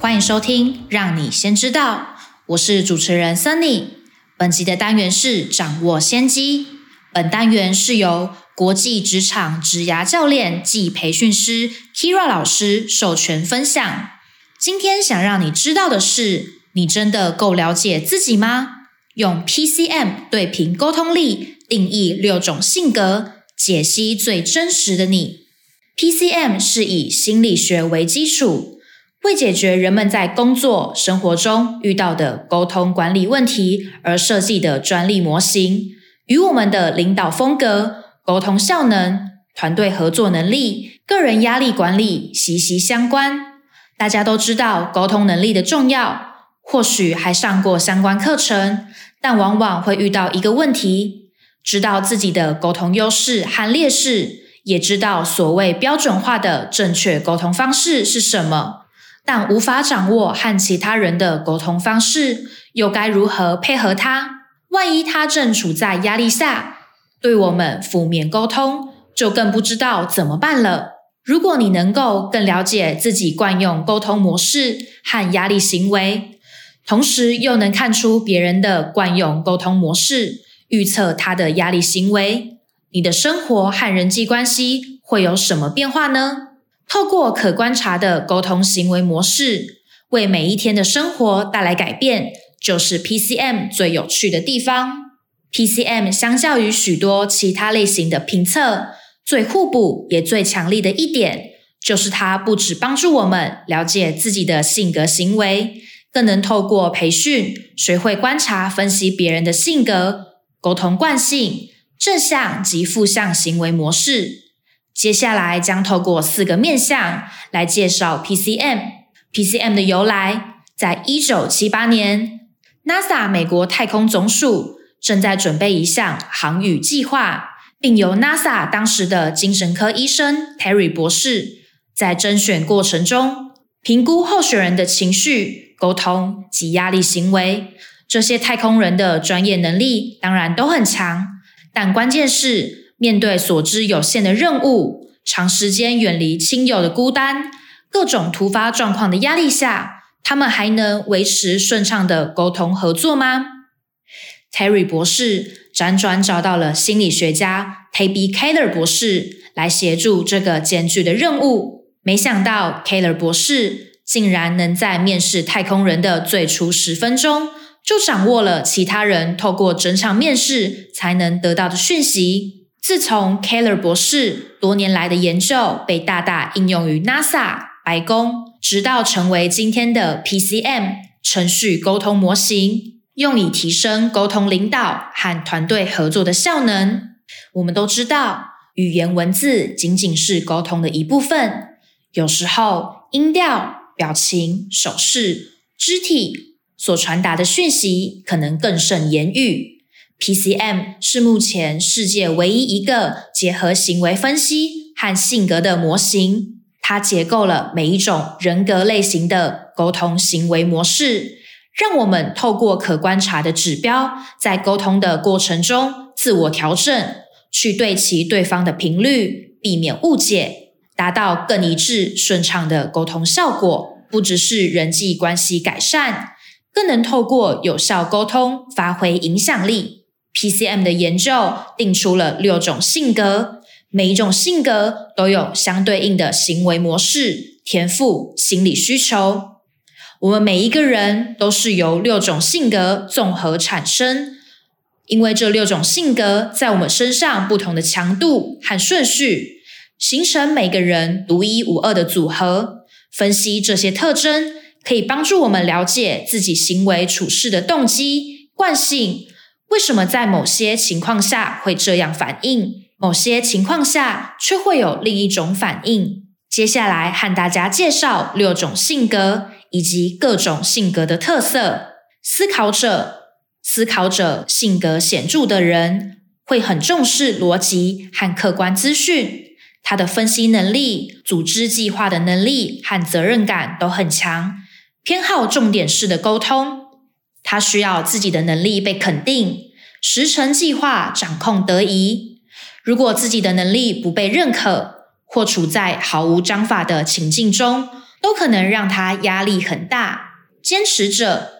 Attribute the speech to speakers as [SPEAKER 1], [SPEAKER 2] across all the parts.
[SPEAKER 1] 欢迎收听，让你先知道，我是主持人 Sunny。本集的单元是掌握先机。本单元是由国际职场职涯教练暨培训师 Kira 老师授权分享。今天想让你知道的是，你真的够了解自己吗？用 PCM 对平沟通力定义六种性格，解析最真实的你。PCM 是以心理学为基础。为解决人们在工作生活中遇到的沟通管理问题而设计的专利模型，与我们的领导风格、沟通效能、团队合作能力、个人压力管理息息相关。大家都知道沟通能力的重要，或许还上过相关课程，但往往会遇到一个问题：知道自己的沟通优势和劣势，也知道所谓标准化的正确沟通方式是什么。但无法掌握和其他人的沟通方式，又该如何配合他？万一他正处在压力下，对我们负面沟通，就更不知道怎么办了。如果你能够更了解自己惯用沟通模式和压力行为，同时又能看出别人的惯用沟通模式，预测他的压力行为，你的生活和人际关系会有什么变化呢？透过可观察的沟通行为模式，为每一天的生活带来改变，就是 PCM 最有趣的地方。PCM 相较于许多其他类型的评测，最互补也最强力的一点，就是它不只帮助我们了解自己的性格行为，更能透过培训，学会观察分析别人的性格、沟通惯性、正向及负向行为模式。接下来将透过四个面向来介绍 PCM。PCM 的由来，在一九七八年，NASA 美国太空总署正在准备一项航宇计划，并由 NASA 当时的精神科医生 Terry 博士在甄选过程中评估候选人的情绪、沟通及压力行为。这些太空人的专业能力当然都很强，但关键是。面对所知有限的任务，长时间远离亲友的孤单，各种突发状况的压力下，他们还能维持顺畅的沟通合作吗？Terry 博士辗转找到了心理学家 Tabby Keller 博士来协助这个艰巨的任务。没想到 Keller 博士竟然能在面试太空人的最初十分钟，就掌握了其他人透过整场面试才能得到的讯息。自从 Keller 博士多年来的研究被大大应用于 NASA 白宫，直到成为今天的 PCM 程序沟通模型，用以提升沟通领导和团队合作的效能。我们都知道，语言文字仅仅是沟通的一部分，有时候音调、表情、手势、肢体所传达的讯息，可能更胜言语。PCM 是目前世界唯一一个结合行为分析和性格的模型。它结构了每一种人格类型的沟通行为模式，让我们透过可观察的指标，在沟通的过程中自我调整，去对齐对方的频率，避免误解，达到更一致、顺畅的沟通效果。不只是人际关系改善，更能透过有效沟通发挥影响力。PCM 的研究定出了六种性格，每一种性格都有相对应的行为模式、天赋、心理需求。我们每一个人都是由六种性格综合产生，因为这六种性格在我们身上不同的强度和顺序，形成每个人独一无二的组合。分析这些特征，可以帮助我们了解自己行为处事的动机惯性。为什么在某些情况下会这样反应，某些情况下却会有另一种反应？接下来和大家介绍六种性格，以及各种性格的特色。思考者，思考者性格显著的人会很重视逻辑和客观资讯，他的分析能力、组织计划的能力和责任感都很强，偏好重点式的沟通。他需要自己的能力被肯定，时程计划掌控得宜。如果自己的能力不被认可，或处在毫无章法的情境中，都可能让他压力很大。坚持者，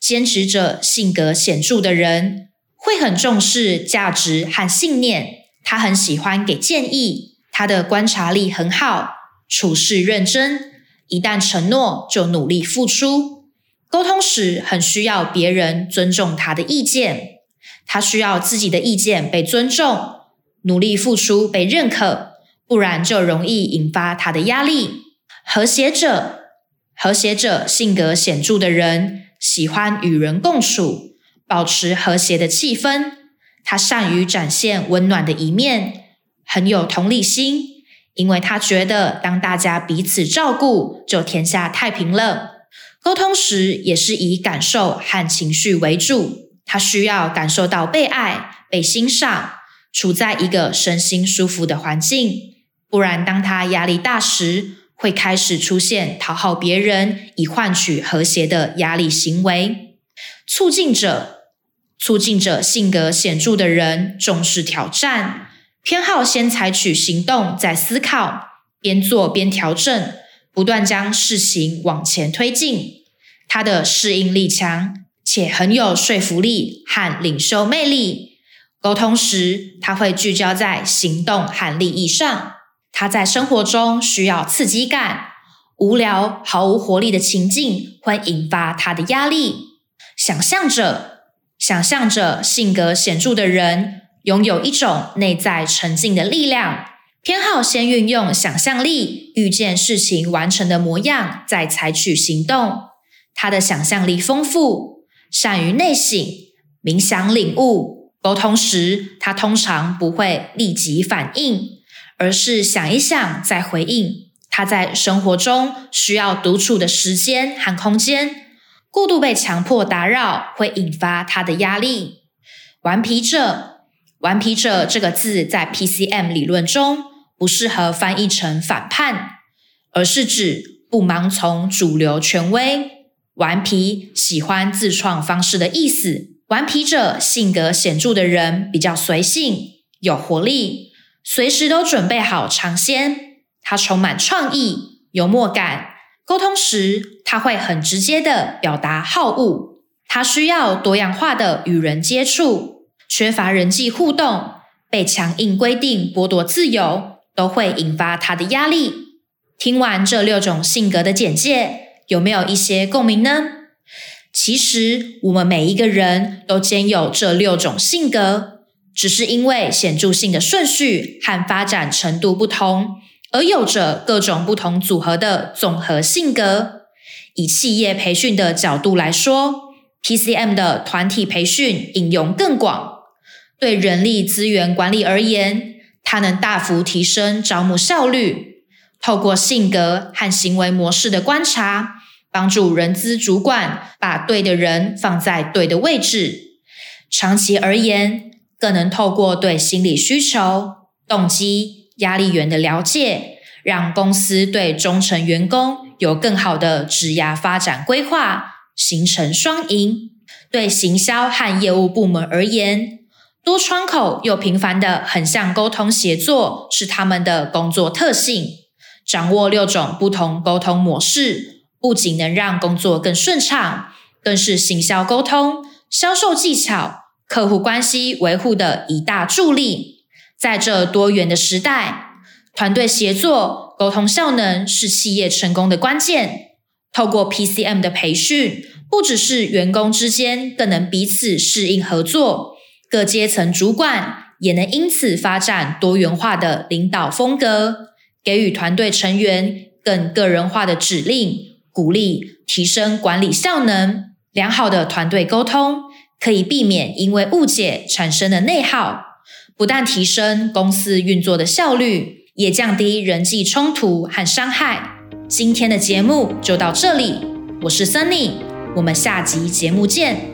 [SPEAKER 1] 坚持者性格显著的人会很重视价值和信念。他很喜欢给建议，他的观察力很好，处事认真。一旦承诺，就努力付出。沟通时很需要别人尊重他的意见，他需要自己的意见被尊重，努力付出被认可。不然就容易引发他的压力。和谐者，和谐者性格显著的人喜欢与人共处，保持和谐的气氛。他善于展现温暖的一面，很有同理心，因为他觉得当大家彼此照顾，就天下太平了。沟通时也是以感受和情绪为主，他需要感受到被爱、被欣赏，处在一个身心舒服的环境。不然，当他压力大时，会开始出现讨好别人以换取和谐的压力行为。促进者，促进者性格显著的人重视挑战，偏好先采取行动再思考，边做边调整，不断将事情往前推进。他的适应力强，且很有说服力和领袖魅力。沟通时，他会聚焦在行动和利益上。他在生活中需要刺激感，无聊、毫无活力的情境会引发他的压力。想象者，想象者性格显著的人拥有一种内在沉静的力量，偏好先运用想象力，预见事情完成的模样，再采取行动。他的想象力丰富，善于内省、冥想、领悟。沟通时，他通常不会立即反应。而是想一想再回应。他在生活中需要独处的时间和空间，过度被强迫打扰会引发他的压力。顽皮者，顽皮者这个字在 PCM 理论中不适合翻译成反叛，而是指不盲从主流权威。顽皮喜欢自创方式的意思。顽皮者性格显著的人比较随性，有活力。随时都准备好尝鲜，他充满创意、幽默感。沟通时，他会很直接的表达好恶。他需要多样化的与人接触，缺乏人际互动，被强硬规定剥夺自由，都会引发他的压力。听完这六种性格的简介，有没有一些共鸣呢？其实，我们每一个人都兼有这六种性格。只是因为显著性的顺序和发展程度不同，而有着各种不同组合的总合性格。以企业培训的角度来说，PCM 的团体培训应用更广。对人力资源管理而言，它能大幅提升招募效率。透过性格和行为模式的观察，帮助人资主管把对的人放在对的位置。长期而言，更能透过对心理需求、动机、压力源的了解，让公司对忠诚员工有更好的职涯发展规划，形成双赢。对行销和业务部门而言，多窗口又频繁的横向沟通协作是他们的工作特性。掌握六种不同沟通模式，不仅能让工作更顺畅，更是行销沟通、销售技巧。客户关系维护的一大助力，在这多元的时代，团队协作、沟通效能是企业成功的关键。透过 PCM 的培训，不只是员工之间更能彼此适应合作，各阶层主管也能因此发展多元化的领导风格，给予团队成员更个人化的指令、鼓励，提升管理效能。良好的团队沟通。可以避免因为误解产生的内耗，不但提升公司运作的效率，也降低人际冲突和伤害。今天的节目就到这里，我是 Sunny，我们下集节目见。